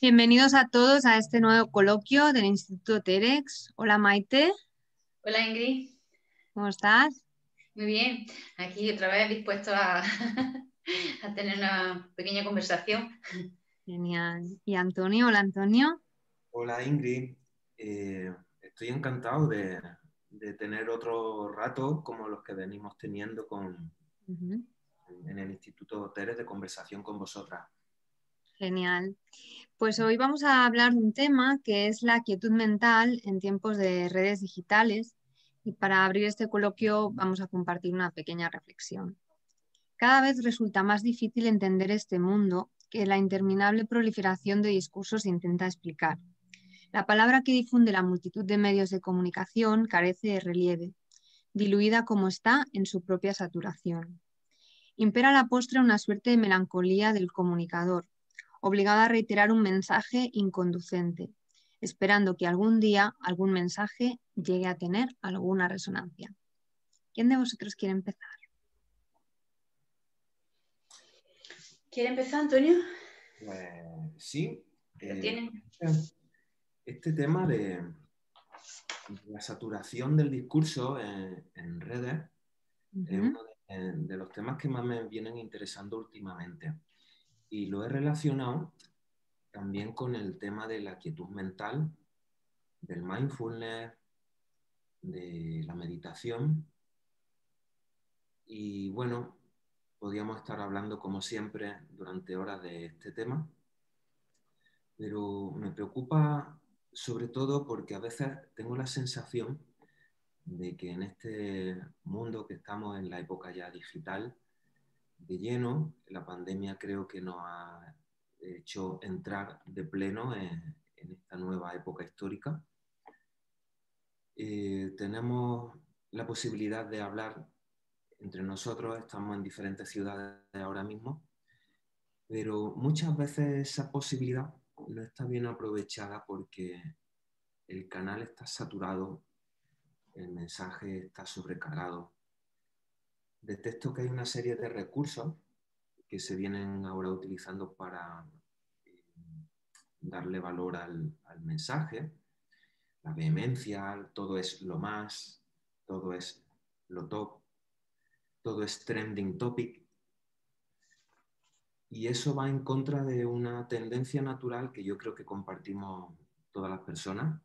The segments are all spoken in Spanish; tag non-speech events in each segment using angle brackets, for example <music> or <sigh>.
Bienvenidos a todos a este nuevo coloquio del Instituto Terex. Hola Maite. Hola Ingrid. ¿Cómo estás? Muy bien. Aquí otra vez dispuesto a, <laughs> a tener una pequeña conversación. Genial. ¿Y Antonio? Hola Antonio. Hola Ingrid. Eh, estoy encantado de, tener otro rato como los que venimos teniendo con, en el Instituto Terex de conversación con vosotras. Genial. Pues hoy vamos a hablar de un tema que es la quietud mental en tiempos de redes digitales y para abrir este coloquio vamos a compartir una pequeña reflexión. Cada vez resulta más difícil entender este mundo que la interminable proliferación de discursos intenta explicar. La palabra que difunde la multitud de medios de comunicación carece de relieve, diluida como está en su propia saturación. Impera la postre una suerte de melancolía del comunicador, obligada a reiterar un mensaje inconducente, esperando que algún día algún mensaje llegue a tener alguna resonancia. ¿Quién de vosotros quiere empezar? ¿Quiere empezar, Antonio? Pues sí. Eh, este tema de la saturación del discurso en, redes es uno de, los temas que más me vienen interesando últimamente y lo he relacionado también con el tema de la quietud mental, del mindfulness, de la meditación. Y bueno, podríamos estar hablando como siempre durante horas de este tema, pero me preocupa sobre todo porque a veces tengo la sensación de que en este mundo que estamos en la época ya digital, de lleno. La pandemia creo que nos ha hecho entrar de pleno en, esta nueva época histórica. Eh, tenemos la posibilidad de hablar entre nosotros, estamos en diferentes ciudades ahora mismo, pero muchas veces esa posibilidad no está bien aprovechada porque el canal está saturado, el mensaje está sobrecargado, detecto que hay una serie de recursos que se vienen ahora utilizando para eh, darle valor al, mensaje, la vehemencia, todo es lo más, todo es lo top, todo es trending topic. Y eso va en contra de una tendencia natural que yo creo que compartimos todas las personas,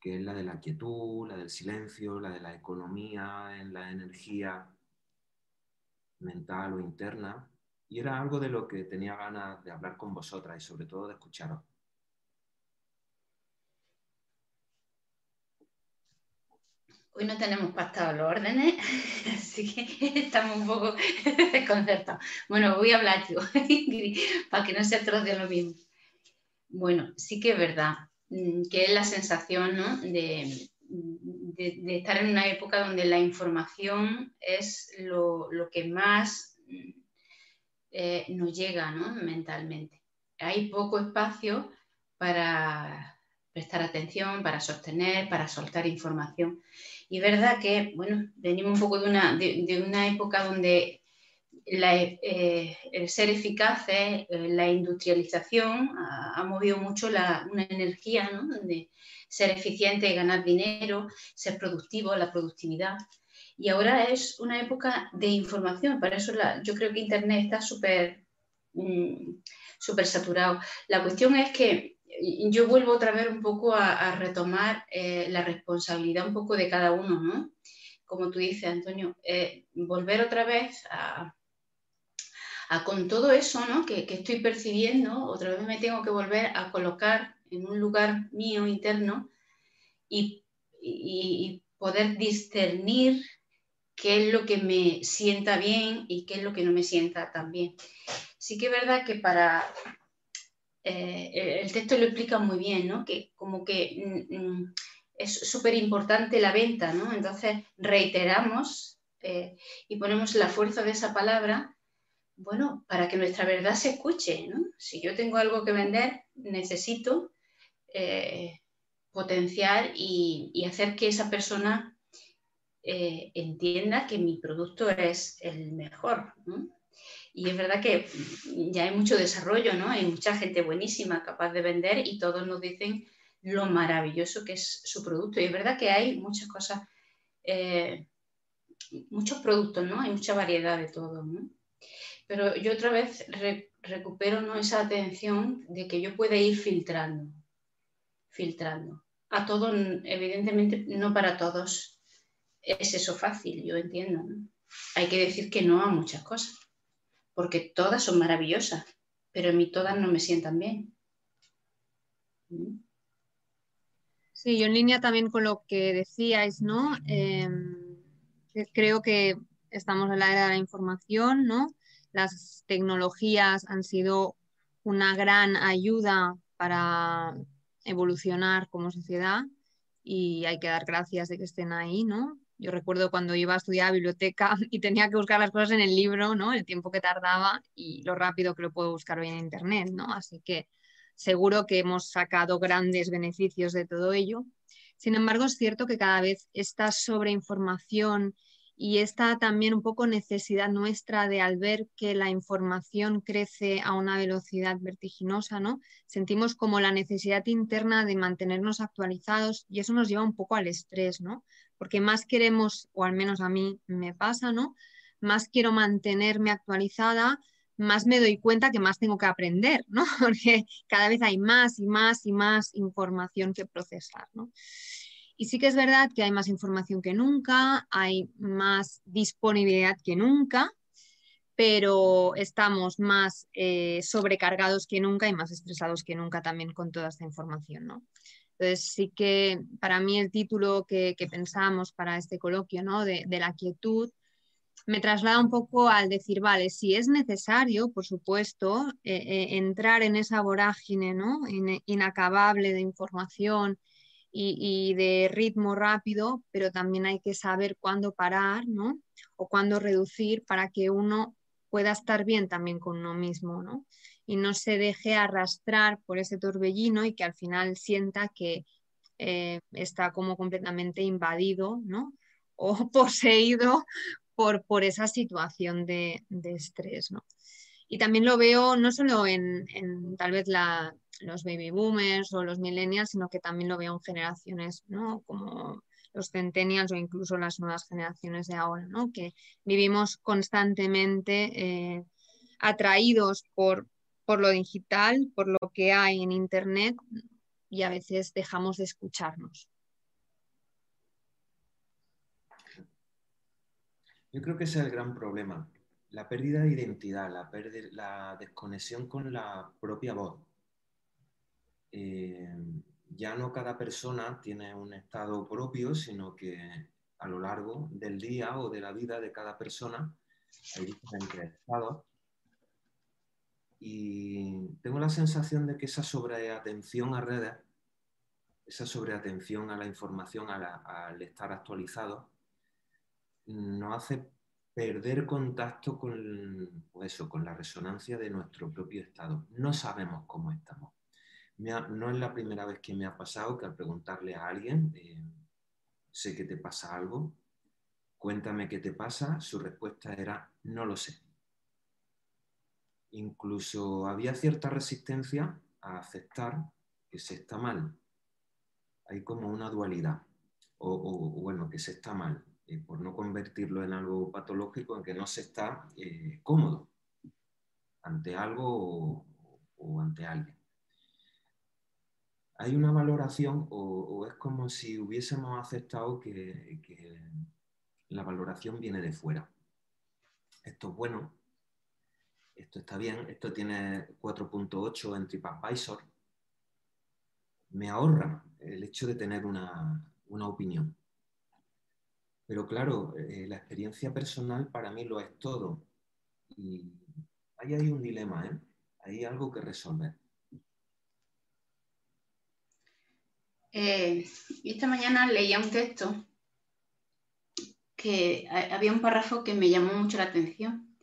que es la de la quietud, la del silencio, la de la economía, en la energía, mental o interna, y era algo de lo que tenía ganas de hablar con vosotras y sobre todo de escucharos. Hoy no tenemos pactado los órdenes, <laughs> así que estamos un poco <laughs> desconcertados. Bueno, voy a hablar yo, <laughs> para que no se de lo mismo. Bueno, sí que es verdad mm, que es la sensación ¿no? de, de, estar en una época donde la información es lo, que más eh, nos llega mentalmente. Hay poco espacio para prestar atención, para sostener, para soltar información. Y verdad que, bueno, venimos un poco de una, de, una época donde eh, el ser eficaces, eh, la industrialización ha, movido mucho una energía ¿no? ser eficiente, ganar dinero, ser productivo, la productividad. Y ahora es una época de información, para eso yo creo que Internet está súper mm, saturado. La cuestión es que yo vuelvo otra vez un poco a, retomar eh, la responsabilidad un poco de cada uno, ¿no? Como tú dices, Antonio, volver otra vez a, con todo eso ¿no? que, estoy percibiendo, otra vez me tengo que volver a colocar en un lugar mío interno y, poder discernir qué es lo que me sienta bien y qué es lo que no me sienta tan bien. Sí que es verdad que para... Eh, el texto lo explica muy bien, ¿no? Que como que mm, mm, es súper importante la venta, ¿no? Entonces reiteramos eh, y ponemos la fuerza de esa palabra, bueno, para que nuestra verdad se escuche, ¿no? Si yo tengo algo que vender, necesito eh, potenciar y, hacer que esa persona eh, entienda que mi producto es el mejor. Y es verdad que ya hay mucho desarrollo, ¿no? Hay mucha gente buenísima capaz de vender y todos nos dicen lo maravilloso que es su producto. Y es verdad que hay muchas cosas, eh, muchos productos, ¿no? Hay mucha variedad de todo. Pero yo otra vez recupero ¿no? esa atención de que yo pueda ir filtrando, filtrando. A todos, evidentemente, no para todos es eso fácil, yo entiendo. Hay que decir que no a muchas cosas, porque todas son maravillosas, pero a mí todas no me sientan bien. ¿Mm? Sí, yo en línea también con lo que decíais, ¿no? Em, creo que estamos en la era de la información, ¿no? Las tecnologías han sido una gran ayuda para evolucionar como sociedad y hay que dar gracias de que estén ahí, ¿no? Yo recuerdo cuando iba a estudiar biblioteca <laughs> y tenía que buscar las cosas en el libro, ¿no? El tiempo que tardaba y lo rápido que lo puedo buscar hoy en internet, ¿no? Así que seguro que hemos sacado grandes beneficios de todo ello. Sin embargo, es cierto que cada vez esta sobreinformación y esta también un poco necesidad nuestra de al ver que la información crece a una velocidad vertiginosa, ¿no? Sentimos como la necesidad interna de mantenernos actualizados y eso nos lleva un poco al estrés, ¿no? Porque más queremos, o al menos a mí me pasa, ¿no? Más quiero mantenerme actualizada, más me doy cuenta que más tengo que aprender, ¿no? <laughs> Porque cada vez hay más y más y más información que procesar, ¿no? Y sí que es verdad que hay más información que nunca, hay más disponibilidad que nunca, pero estamos más eh, sobrecargados que nunca y más estresados que nunca también con toda esta información. ¿no? Entonces sí que para mí el título que, pensamos para este coloquio ¿no? de, la quietud me traslada un poco al decir, vale, si es necesario, por supuesto, eh, eh, entrar en esa vorágine ¿no? inacabable de información y, de ritmo rápido, pero también hay que saber cuándo parar, ¿no? O cuándo reducir para que uno pueda estar bien también con uno mismo, ¿no? Y no se deje arrastrar por ese torbellino y que al final sienta que eh, está como completamente invadido, ¿no? <laughs> O poseído por, por esa situación de, de estrés, ¿no? Y también lo veo no solo en, tal vez los baby boomers o los millennials, sino que también lo veo en generaciones, ¿no? Como los centennials o incluso las nuevas generaciones de ahora, ¿no? Que vivimos constantemente eh, atraídos por, por lo digital, por lo que hay en Internet y a veces dejamos de escucharnos. Yo creo que ese es el gran problema, la pérdida de identidad, la, desconexión con la propia voz. Eh, ya no cada persona tiene un estado propio, sino que a lo largo del día o de la vida de cada persona hay diferentes estados. Y tengo la sensación de que esa sobreatención a redes, esa sobreatención a la información, al estar actualizado, nos hace perder contacto con, pues eso, con la resonancia de nuestro propio estado. No sabemos cómo estamos no es la primera vez que me ha pasado que al preguntarle a alguien, eh, sé que te pasa algo, cuéntame qué te pasa, su respuesta era, no lo sé. Incluso había cierta resistencia a aceptar que se está mal. Hay como una dualidad, o, bueno, que se está mal, eh, por no convertirlo en algo patológico, en que no se está eh, cómodo ante algo o ante alguien hay una valoración o, es como si hubiésemos aceptado que, la valoración viene de fuera. Esto es bueno, esto está bien, esto tiene 4.8 en TripAdvisor. Me ahorra el hecho de tener una, opinión. Pero claro, eh, la experiencia personal para mí lo es todo. Y ahí hay un dilema, ¿eh? Hay algo que resolver. Eh, esta mañana leía un texto que había un párrafo que me llamó mucho la atención.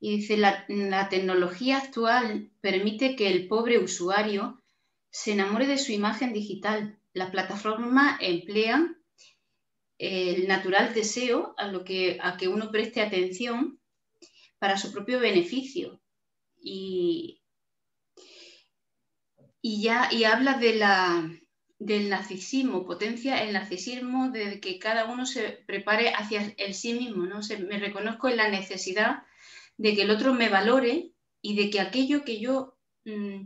Y dice, la, tecnología actual permite que el pobre usuario se enamore de su imagen digital. La plataforma emplea el natural deseo a, lo que, a que uno preste atención para su propio beneficio. Y, y ya y habla de la, del narcisismo, potencia el narcisismo de que cada uno se prepare hacia el sí mismo, ¿no? me reconozco en la necesidad de que el otro me valore y de que aquello que yo mm,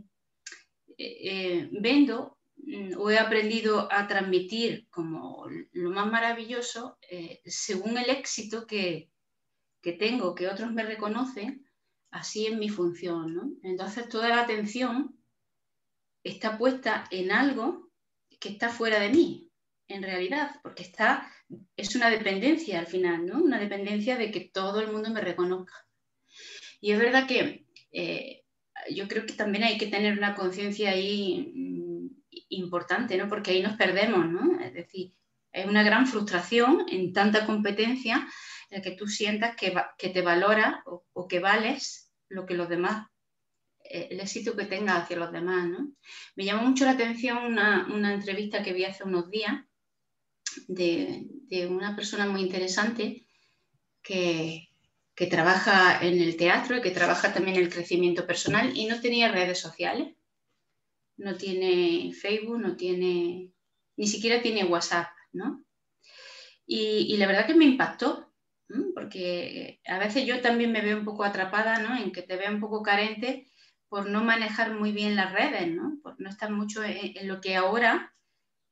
eh, eh, vendo o he aprendido a transmitir como lo más maravilloso, eh, según el éxito que, que, tengo, que otros me reconocen, así es mi función. ¿no? Entonces toda la atención está puesta en algo que está fuera de mí, en realidad, porque está, es una dependencia al final, ¿no? Una dependencia de que todo el mundo me reconozca. Y es verdad que eh, yo creo que también hay que tener una conciencia ahí mm, importante, ¿no? Porque ahí nos perdemos. Es decir, es una gran frustración en tanta competencia en que tú sientas que, que te valora o, que vales lo que los demás eh, el éxito que tenga hacia los demás. Me llamó mucho la atención una, entrevista que vi hace unos días de, una persona muy interesante que, trabaja en el teatro y que trabaja también en el crecimiento personal y no tenía redes sociales. No tiene Facebook, no tiene, ni siquiera tiene WhatsApp, ¿no? Y, la verdad que me impactó, porque a veces yo también me veo un poco atrapada, ¿no? En que te veo un poco carente por no manejar muy bien las redes, ¿no? por no estar mucho en, lo que ahora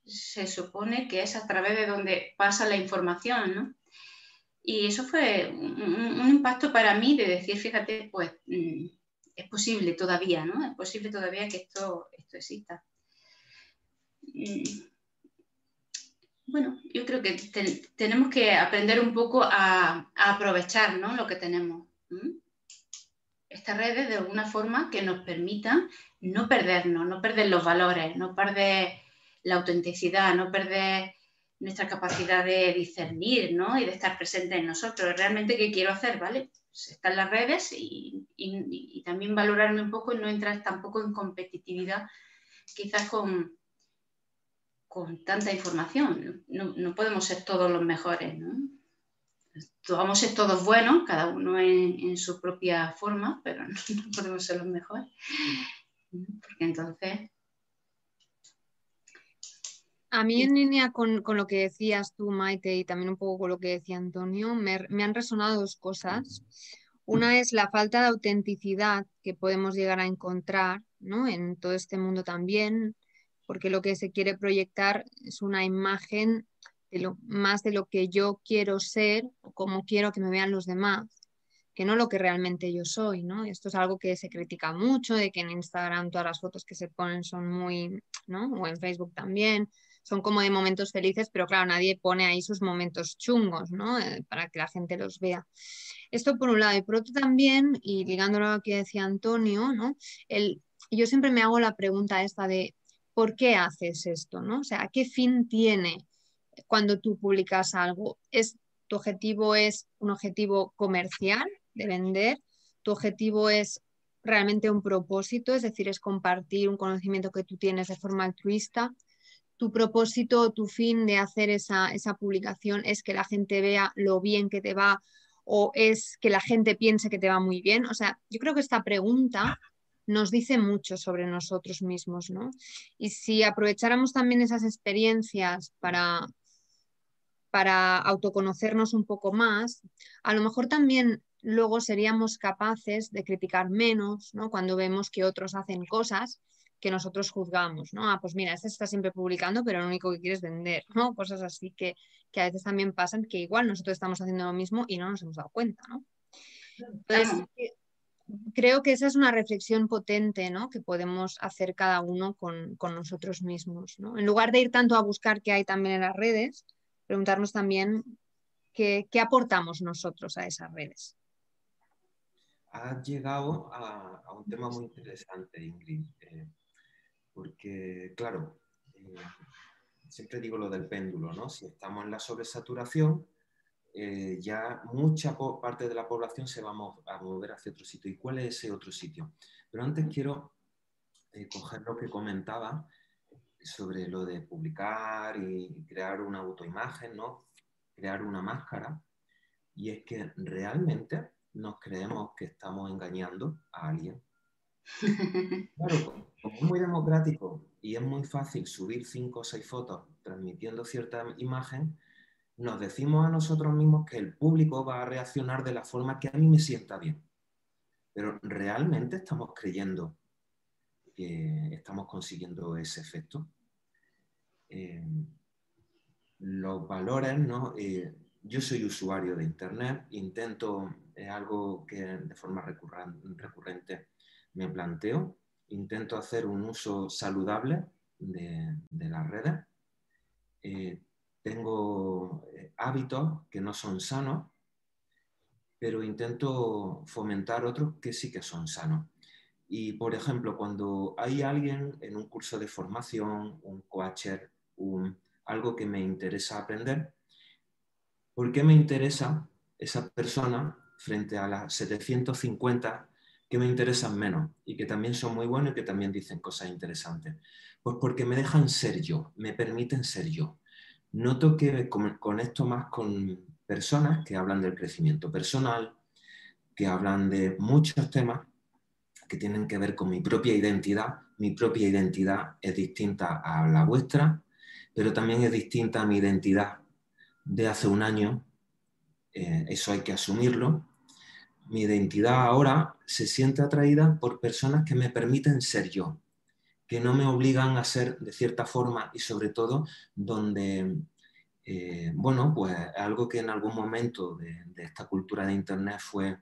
se supone que es a través de donde pasa la información. ¿no? Y eso fue un, impacto para mí de decir, fíjate, pues mm, es posible todavía, ¿no? Es posible todavía que esto, exista. Bueno, yo creo que tenemos que aprender un poco a, aprovechar ¿no? lo que tenemos estas redes de alguna forma que nos permitan no perdernos, no perder los valores, no perder la autenticidad, no perder nuestra capacidad de discernir ¿no? y de estar presente en nosotros. Realmente, ¿qué quiero hacer? ¿Vale? Están las redes y, también valorarme un poco y no entrar tampoco en competitividad, quizás con, con tanta información. No, no podemos ser todos los mejores. ¿no? vamos a ser todos buenos, cada uno en, su propia forma, pero <laughs> no, podemos ser los mejores. Porque entonces. A mí en línea con, lo que decías tú, Maite, y también un poco con lo que decía Antonio, me, me han resonado dos cosas. Una es la falta de autenticidad que podemos llegar a encontrar ¿no? en todo este mundo también, porque lo que se quiere proyectar es una imagen lo, más de lo que yo quiero ser o cómo quiero que me vean los demás, que no lo que realmente yo soy, ¿no? Esto es algo que se critica mucho, de que en Instagram todas las fotos que se ponen son muy, ¿no? O en Facebook también, son como de momentos felices, pero claro, nadie pone ahí sus momentos chungos, ¿no? Eh, para que la gente los vea. Esto por un lado. Y por otro también, y ligándolo a lo que decía Antonio, ¿no? El, yo siempre me hago la pregunta esta de, ¿por qué haces esto? ¿no? O sea, ¿qué fin tiene cuando tú publicas algo? ¿Es, ¿Tu objetivo es un objetivo comercial de vender? ¿Tu objetivo es realmente un propósito? Es decir, es compartir un conocimiento que tú tienes de forma altruista. ¿Tu propósito o tu fin de hacer esa, esa publicación es que la gente vea lo bien que te va o es que la gente piense que te va muy bien? O sea, yo creo que esta pregunta nos dice mucho sobre nosotros mismos, ¿no? Y si aprovecháramos también esas experiencias para, para autoconocernos un poco más, a lo mejor también luego seríamos capaces de criticar menos, ¿no? Cuando vemos que otros hacen cosas que nosotros juzgamos, ¿no? Ah, pues mira, este está siempre publicando, pero lo único que quiere es vender, ¿no? <laughs> Cosas así que, a veces también pasan, que igual nosotros estamos haciendo lo mismo y no nos hemos dado cuenta, ¿no? Entonces, creo que esa es una reflexión potente, ¿no? Que podemos hacer cada uno con, con nosotros mismos, ¿no? En lugar de ir tanto a buscar qué hay también en las redes, preguntarnos también qué, aportamos nosotros a esas redes. Has llegado a, un tema muy interesante, Ingrid, eh, porque, claro, eh, siempre digo lo del péndulo, ¿no? Si estamos en la sobresaturación, eh, ya mucha parte de la población se va a mover hacia otro sitio. ¿Y cuál es ese otro sitio? Pero antes quiero coger lo que comentaba sobre lo de publicar y crear una autoimagen, ¿no? crear una máscara. Y es que realmente nos creemos que estamos engañando a alguien. <laughs> Claro, como es muy democrático y es muy fácil subir cinco o seis fotos transmitiendo cierta imagen, nos decimos a nosotros mismos que el público va a reaccionar de la forma que a mí me sienta bien. Pero realmente estamos creyendo que estamos consiguiendo ese efecto. Eh, los valores, ¿no? Eh, yo soy usuario de Internet, intento, es algo que de forma recurrente me planteo, intento hacer un uso saludable de, las redes. Eh, tengo eh, hábitos que no son sanos, pero intento fomentar otros que sí que son sanos. Y, por ejemplo, cuando hay alguien en un curso de formación, un coacher, un, algo que me interesa aprender, ¿por qué me interesa esa persona frente a las 750 que me interesan menos y que también son muy buenos y que también dicen cosas interesantes? Pues porque me dejan ser yo, me permiten ser yo. Noto que conecto más con personas que hablan del crecimiento personal, que hablan de muchos temas que tienen que ver con mi propia identidad. Mi propia identidad es distinta a la vuestra, pero también es distinta a mi identidad de hace un año. Eh, eso hay que asumirlo. Mi identidad ahora se siente atraída por personas que me permiten ser yo, que no me obligan a ser de cierta forma y sobre todo donde, eh, bueno, pues algo que en algún momento de, esta cultura de Internet fue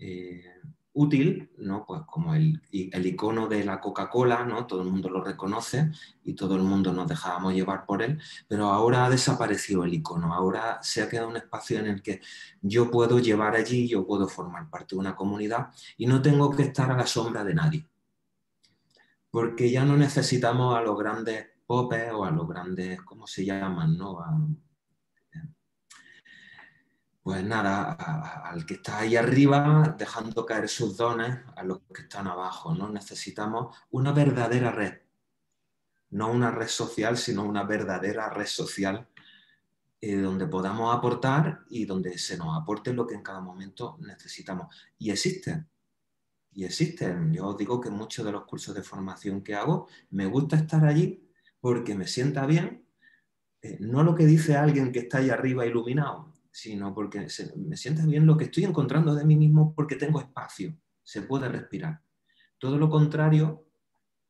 eh, útil, ¿no? Pues como el, el icono de la Coca-Cola, ¿no? Todo el mundo lo reconoce y todo el mundo nos dejábamos llevar por él, pero ahora ha desaparecido el icono, ahora se ha quedado un espacio en el que yo puedo llevar allí, yo puedo formar parte de una comunidad y no tengo que estar a la sombra de nadie porque ya no necesitamos a los grandes popes o a los grandes, ¿cómo se llaman? No? Pues nada, al que está ahí arriba, dejando caer sus dones a los que están abajo. ¿no? Necesitamos una verdadera red, no una red social, sino una verdadera red social eh, donde podamos aportar y donde se nos aporte lo que en cada momento necesitamos. Y existe, y existen. Yo os digo que muchos de los cursos de formación que hago, me gusta estar allí porque me sienta bien, eh, no lo que dice alguien que está ahí arriba iluminado, sino porque me sienta bien lo que estoy encontrando de mí mismo porque tengo espacio, se puede respirar. Todo lo contrario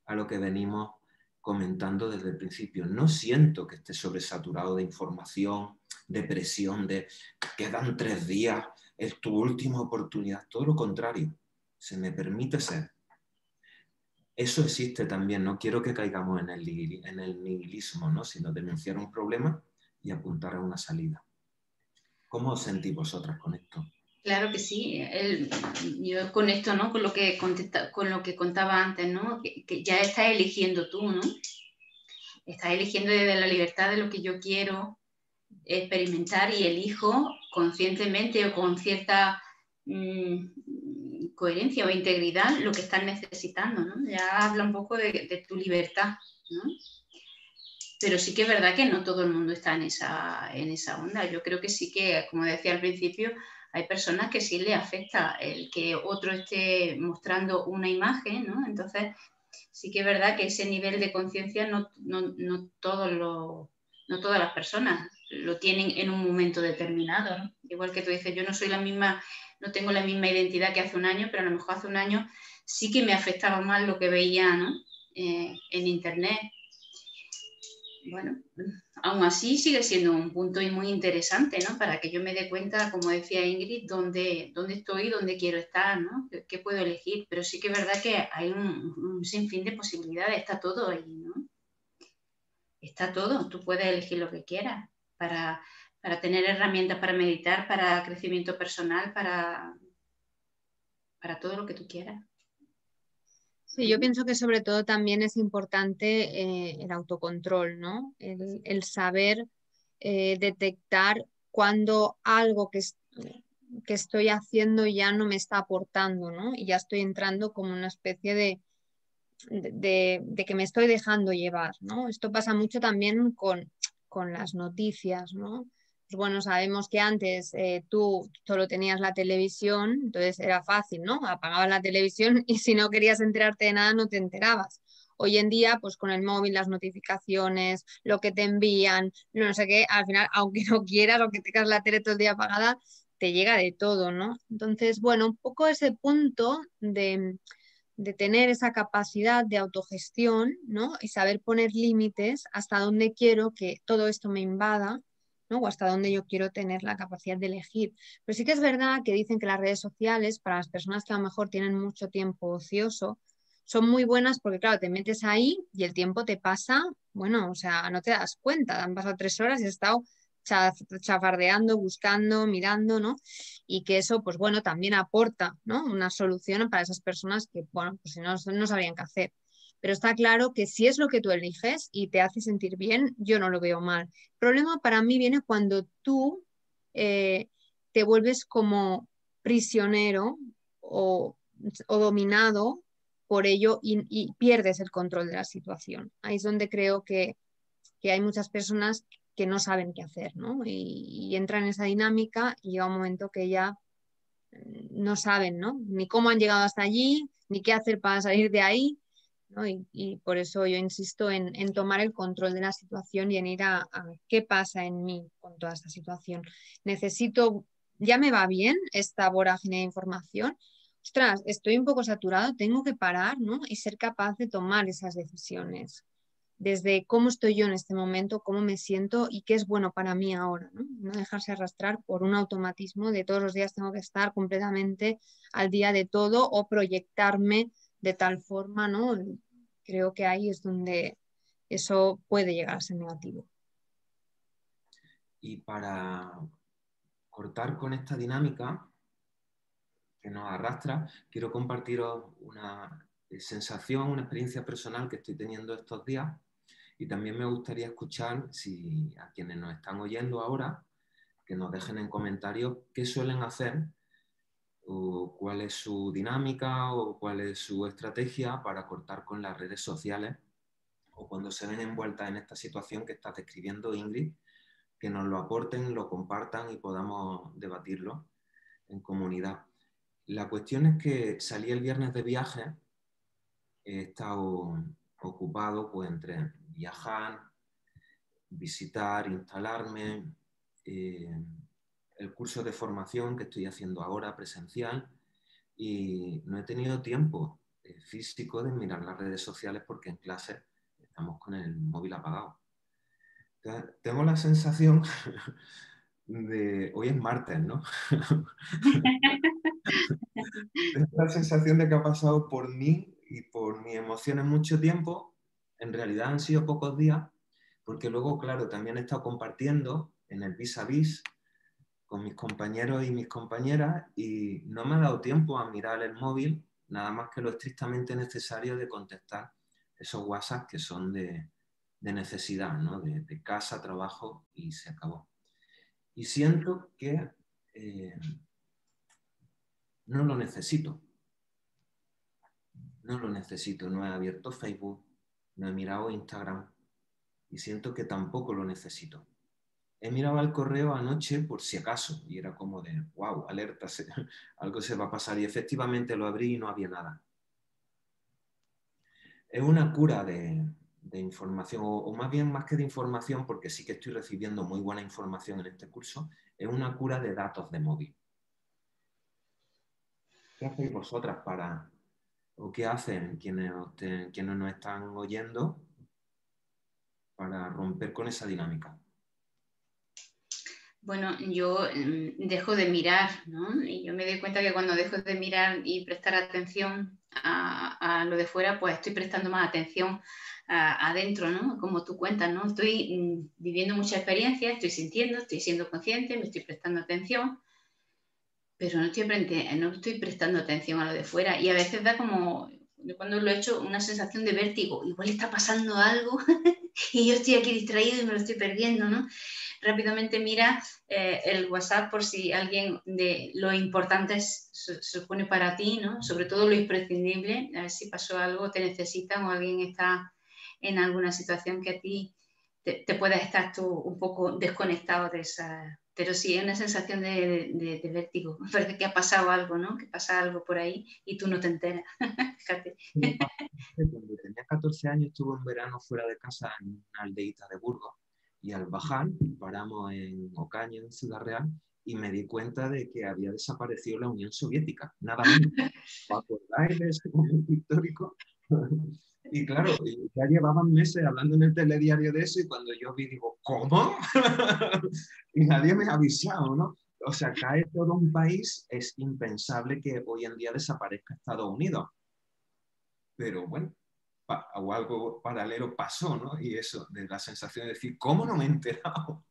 a lo que venimos comentando desde el principio. No siento que esté sobresaturado de información, de presión, de quedan tres días, es tu última oportunidad. Todo lo contrario se me permite ser. Eso existe también, no quiero que caigamos en el, en el nihilismo, ¿no? sino denunciar un problema y apuntar a una salida. ¿Cómo os sentís vosotras con esto? Claro que sí, yo con esto, ¿no? Con lo que, con lo que contaba antes, ¿no? Que, ya estás eligiendo tú, ¿no? Estás eligiendo desde la libertad de lo que yo quiero experimentar y elijo conscientemente o con cierta Mm, coherencia o integridad lo que están necesitando, ¿no? Ya habla un poco de, tu libertad. Pero sí que es verdad que no todo el mundo está en esa, en esa onda. Yo creo que sí que, como decía al principio, hay personas que sí le afecta el que otro esté mostrando una imagen, ¿no? Entonces, sí que es verdad que ese nivel de conciencia no, no, no, no todas las personas lo tienen en un momento determinado. ¿no? Igual que tú dices, yo no soy la misma no tengo la misma identidad que hace un año, pero a lo mejor hace un año sí que me afectaba más lo que veía eh, en Internet. Bueno, aún así sigue siendo un punto muy interesante, ¿no? Para que yo me dé cuenta, como decía Ingrid, dónde, dónde estoy, dónde quiero estar, ¿no? ¿Qué, puedo elegir? Pero sí que es verdad que hay un, un sinfín de posibilidades, está todo ahí, ¿no? Está todo, tú puedes elegir lo que quieras para, para tener herramientas para meditar, para crecimiento personal, para, para todo lo que tú quieras. Sí, yo pienso que sobre todo también es importante eh, el autocontrol, ¿no? El, saber eh, detectar cuando algo que, que, estoy haciendo ya no me está aportando, ¿no? Y ya estoy entrando como una especie de, de, de que me estoy dejando llevar, ¿no? Esto pasa mucho también con, con las noticias, ¿no? Pues bueno, sabemos que antes eh, tú solo tenías la televisión, entonces era fácil, ¿no? Apagabas la televisión <laughs> y si no querías enterarte de nada, no te enterabas. Hoy en día, pues con el móvil, las notificaciones, lo que te envían, no sé qué, al final, <laughs> aunque no quieras o que tengas la tele todo el día apagada, te llega de todo, ¿no? Entonces, bueno, un poco ese punto de, de tener esa capacidad de autogestión, ¿no? Y saber poner límites hasta dónde quiero que todo esto me invada, O hasta dónde yo quiero tener la capacidad de elegir. Pero sí que es verdad que dicen que las redes sociales, para las personas que a lo mejor tienen mucho tiempo ocioso, son muy buenas porque, claro, te metes ahí y el tiempo te pasa, bueno, o sea, no te das cuenta, han pasado tres horas y has estado chafardeando, buscando, mirando, ¿no? Y que eso, pues bueno, también aporta, ¿no? Una solución para esas personas que, bueno, pues si no, no sabrían qué hacer. Pero está claro que si es lo que tú eliges y te hace sentir bien, yo no lo veo mal. El problema para mí viene cuando tú eh, te vuelves como prisionero o, dominado por ello y, pierdes el control de la situación. Ahí es donde creo que, que hay muchas personas que no saben qué hacer, ¿no? Y, y, entran en esa dinámica y llega un momento que ya mm, no saben, ¿no? Ni cómo han llegado hasta allí, ni qué hacer para salir de ahí, Y, por eso yo insisto en, tomar el control de la situación y en ir a, qué pasa en mí con toda esta situación. Necesito, ya me va bien esta vorágine de información, ostras, estoy un poco saturado, tengo que parar, ¿no? Y ser capaz de tomar esas decisiones desde cómo estoy yo en este momento, cómo me siento y qué es bueno para mí ahora. No dejarse arrastrar por un automatismo de todos los días tengo que estar completamente al día de todo o proyectarme de tal forma, ¿no? Creo que ahí es donde eso puede llegar a ser negativo. Y para cortar con esta dinámica que nos arrastra, quiero compartiros una sensación, una experiencia personal que estoy teniendo estos días y también me gustaría escuchar si a quienes nos están oyendo ahora, que nos dejen en comentarios qué suelen hacer o cuál es su dinámica o cuál es su estrategia para cortar con las redes sociales o cuando se ven envueltas en esta situación que estás describiendo, Ingrid, que nos lo aporten, lo compartan y podamos debatirlo en comunidad. La cuestión es que salí el viernes de viaje, he estado ocupado pues, entre viajar, visitar, instalarme, eh, el curso de formación que estoy haciendo ahora presencial y no he tenido tiempo eh, físico de mirar las redes sociales porque en clase estamos con el móvil apagado. tengo la sensación <laughs> de, hoy es martes, ¿no? <laughs> tengo la sensación de que ha pasado por mí y por mis emociones mucho tiempo en realidad han sido pocos días, porque luego, claro, también he estado compartiendo en el vis a vis con mis compañeros y mis compañeras y no me ha dado tiempo a mirar el móvil, nada más que lo estrictamente necesario de contestar esos WhatsApp que son de, necesidad, ¿no? de, casa, trabajo y se acabó. Y siento que eh, no lo necesito. No lo necesito. No he abierto Facebook, no he mirado Instagram y siento que tampoco lo necesito. He mirado el correo anoche por si acaso y era como de, wow, alerta, <laughs> algo se va a pasar y efectivamente lo abrí y no había nada. Es una cura de, información, o, más bien más que de información, porque sí que estoy recibiendo muy buena información en este curso, es una cura de datos de móvil. ¿Qué hacéis vosotras para, o qué hacen quienes, quienes nos están oyendo para romper con esa dinámica? Bueno, yo mm, dejo de mirar, ¿no? Y yo me doy cuenta que cuando dejo de mirar y prestar atención a, lo de fuera, pues estoy prestando más atención adentro, ¿no? Como tú cuentas, ¿no? Estoy mm, viviendo mucha experiencia, estoy sintiendo, estoy siendo consciente, me estoy prestando atención pero no estoy, no estoy prestando atención a lo de fuera y a veces da como, cuando lo he hecho, una sensación de vértigo, igual está pasando algo <laughs> y yo estoy aquí distraído y me lo estoy perdiendo, ¿no? Rápidamente mira eh, el WhatsApp por si alguien de lo importante se supone para ti, ¿no? Sobre todo lo imprescindible, a ver si pasó algo, te necesitan o alguien está en alguna situación que a ti te, te puedas estar tú un poco desconectado de esa... Pero sí, es una sensación de, de, vértigo. <laughs> Parece que ha pasado algo, ¿no? Que pasa algo por ahí y tú no te enteras. <laughs> Cuando tenía 14 años estuve en verano fuera de casa en una aldeita de Burgos y al bajar paramos en Ocaña, en Ciudad Real, y me di cuenta de que había desaparecido la Unión Soviética. Nada menos. ¿Os acordáis de ese momento histórico? <laughs> Y claro, ya llevaban meses hablando en el telediario de eso y cuando yo vi digo, ¿cómo? <laughs> y nadie me ha avisado, ¿no? O sea, cae todo un país, es impensable que hoy en día desaparezca Estados Unidos. Pero bueno, o algo paralelo pasó, ¿no? Y eso, de la sensación de decir, ¿cómo no me he enterado?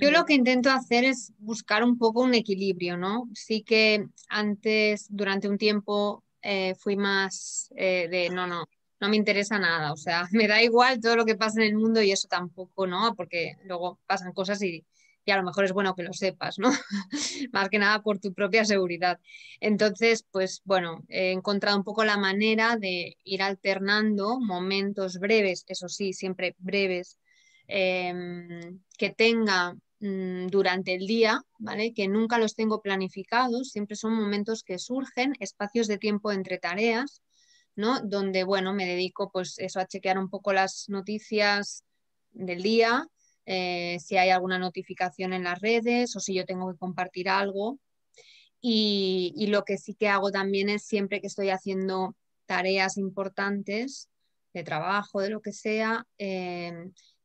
Yo lo que intento hacer es buscar un poco un equilibrio, ¿no? Sí que antes, durante un tiempo, eh, fui más eh, de, no, no, no me interesa nada, o sea, <laughs> me da igual todo lo que pasa en el mundo y eso tampoco, ¿no? Porque luego pasan cosas y, y a lo mejor es bueno que lo sepas, ¿no? <laughs> Más que nada por tu propia seguridad. Entonces, pues bueno, he encontrado un poco la manera de ir alternando momentos breves, eso sí, siempre breves, em, que tenga mm, durante el día, ¿vale? Que nunca los tengo planificados, siempre son momentos que surgen, espacios de tiempo entre tareas, ¿no? Donde, bueno, me dedico pues eso a chequear un poco las noticias del día, eh, si hay alguna notificación en las redes o si yo tengo que compartir algo. Y, lo que sí que hago también es siempre que estoy haciendo tareas importantes de trabajo, de lo que sea, eh,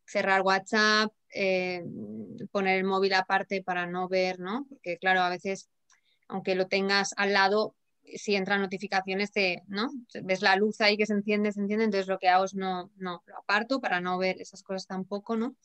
cerrar WhatsApp, eh, poner el móvil aparte para no ver, ¿no? Porque claro, a veces, aunque lo tengas al lado, si entran notificaciones, te, ¿no? Ves la luz ahí que se enciende, se enciende, entonces lo que hago es no, no, lo aparto para no ver esas cosas tampoco, ¿no?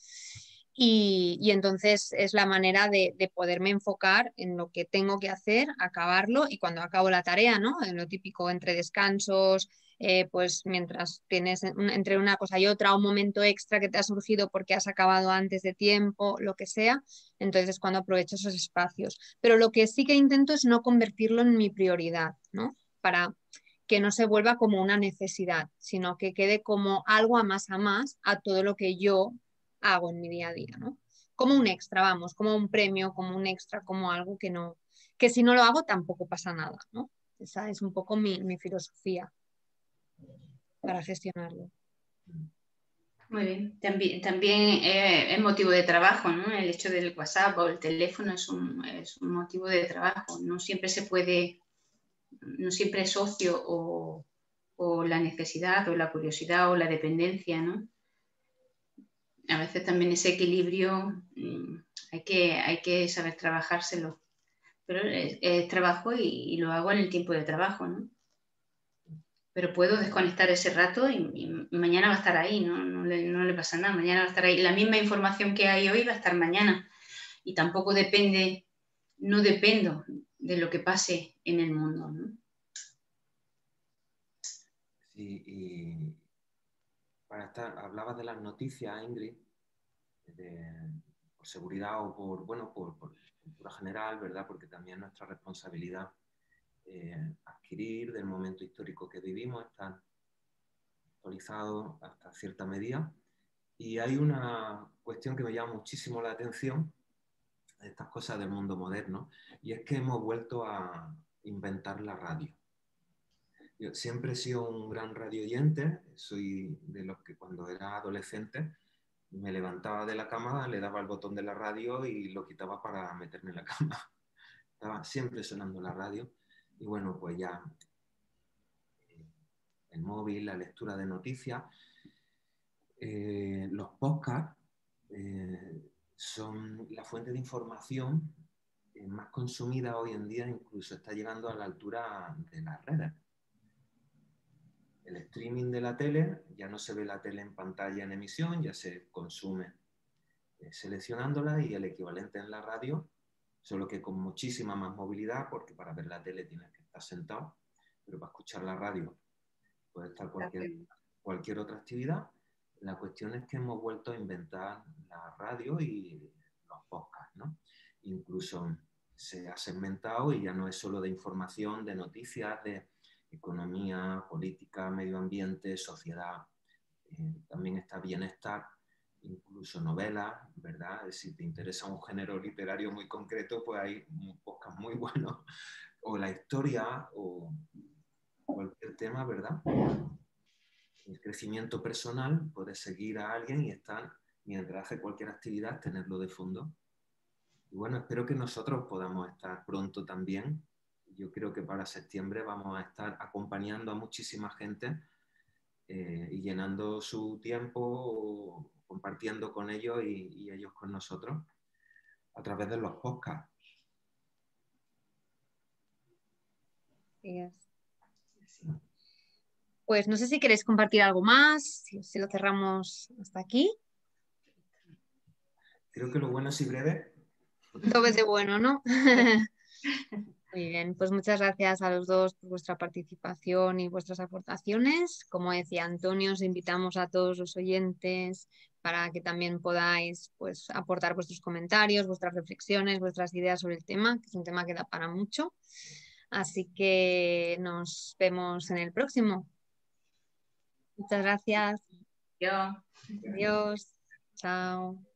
Y, y entonces es la manera de, de, poderme enfocar en lo que tengo que hacer, acabarlo y cuando acabo la tarea, ¿no? En lo típico entre descansos, eh, pues mientras tienes entre una cosa y otra un momento extra que te ha surgido porque has acabado antes de tiempo, lo que sea, entonces cuando aprovecho esos espacios. Pero lo que sí que intento es no convertirlo en mi prioridad, ¿no? Para que no se vuelva como una necesidad, sino que quede como algo a más a más a todo lo que yo hago en mi día a día, ¿no? Como un extra, vamos, como un premio, como un extra, como algo que no, que si no lo hago tampoco pasa nada, ¿no? Esa es un poco mi filosofía para gestionarlo. Muy bien. También, también es motivo de trabajo, ¿no? El hecho del WhatsApp o el teléfono es un, es un, motivo de trabajo. No siempre se puede, no siempre es ocio o, o, la necesidad o la curiosidad o la dependencia, ¿no? A veces también ese equilibrio mm, hay, que, hay que saber trabajárselo. Pero es, trabajo y, y, lo hago en el tiempo de trabajo, ¿no? Pero puedo desconectar ese rato y, mañana va a estar ahí, ¿no? No, le, pasa nada, mañana va a estar ahí. La misma información que hay hoy va a estar mañana y tampoco depende, no dependo de lo que pase en el mundo, ¿no? Sí, y para estar, hablabas de las noticias, Ingrid, por seguridad o por, bueno, por, por cultura general, ¿verdad? Porque también nuestra responsabilidad eh, adquirir del momento histórico que vivimos, están actualizados hasta cierta medida. Y hay una cuestión que me llama muchísimo la atención estas cosas del mundo moderno, y es que hemos vuelto a inventar la radio. Yo siempre he sido un gran radio oyente, soy de los que cuando era adolescente me levantaba de la cama, le daba el botón de la radio y lo quitaba para meterme en la cama. <laughs> Estaba siempre sonando la radio y bueno, pues ya eh, el móvil, la lectura de noticias, eh, los podcasts eh, son la fuente de información más consumida hoy en día, incluso está llegando a la altura de las redes. El streaming de la tele, ya no se ve la tele en pantalla en emisión, ya se consume seleccionándola y el equivalente en la radio solo que con muchísima más movilidad, porque para ver la tele tienes que estar sentado, pero para escuchar la radio puede estar cualquier, cualquier otra actividad. La cuestión es que hemos vuelto a inventar la radio y los podcasts, ¿no? Incluso se ha segmentado y ya no es solo de información, de noticias, de economía, política, medio ambiente, sociedad. Eh, también está bienestar, incluso novelas, ¿verdad? Si te interesa un género literario muy concreto, pues hay un podcast muy <laughs> buenos. O la historia, o cualquier tema, ¿verdad? El crecimiento personal, puedes seguir a alguien y estar, mientras hace cualquier actividad, tenerlo de fondo. Y bueno, espero que nosotros podamos estar pronto también. Yo creo que para septiembre vamos a estar acompañando a muchísima gente eh, y llenando su tiempo, compartiendo con ellos y, ellos con nosotros a través de los podcasts. Pues no sé si queréis compartir algo más, si, lo cerramos hasta aquí. Creo que lo bueno es y breve. Todo es de bueno, ¿no? <laughs> Muy bien, pues muchas gracias a los dos por vuestra participación y vuestras aportaciones. Como decía Antonio, os invitamos a todos los oyentes para que también podáis pues, aportar vuestros comentarios, vuestras reflexiones, vuestras ideas sobre el tema, que es un tema que da para mucho. Así que nos vemos en el próximo. Muchas gracias. Adiós. Adiós. Chao.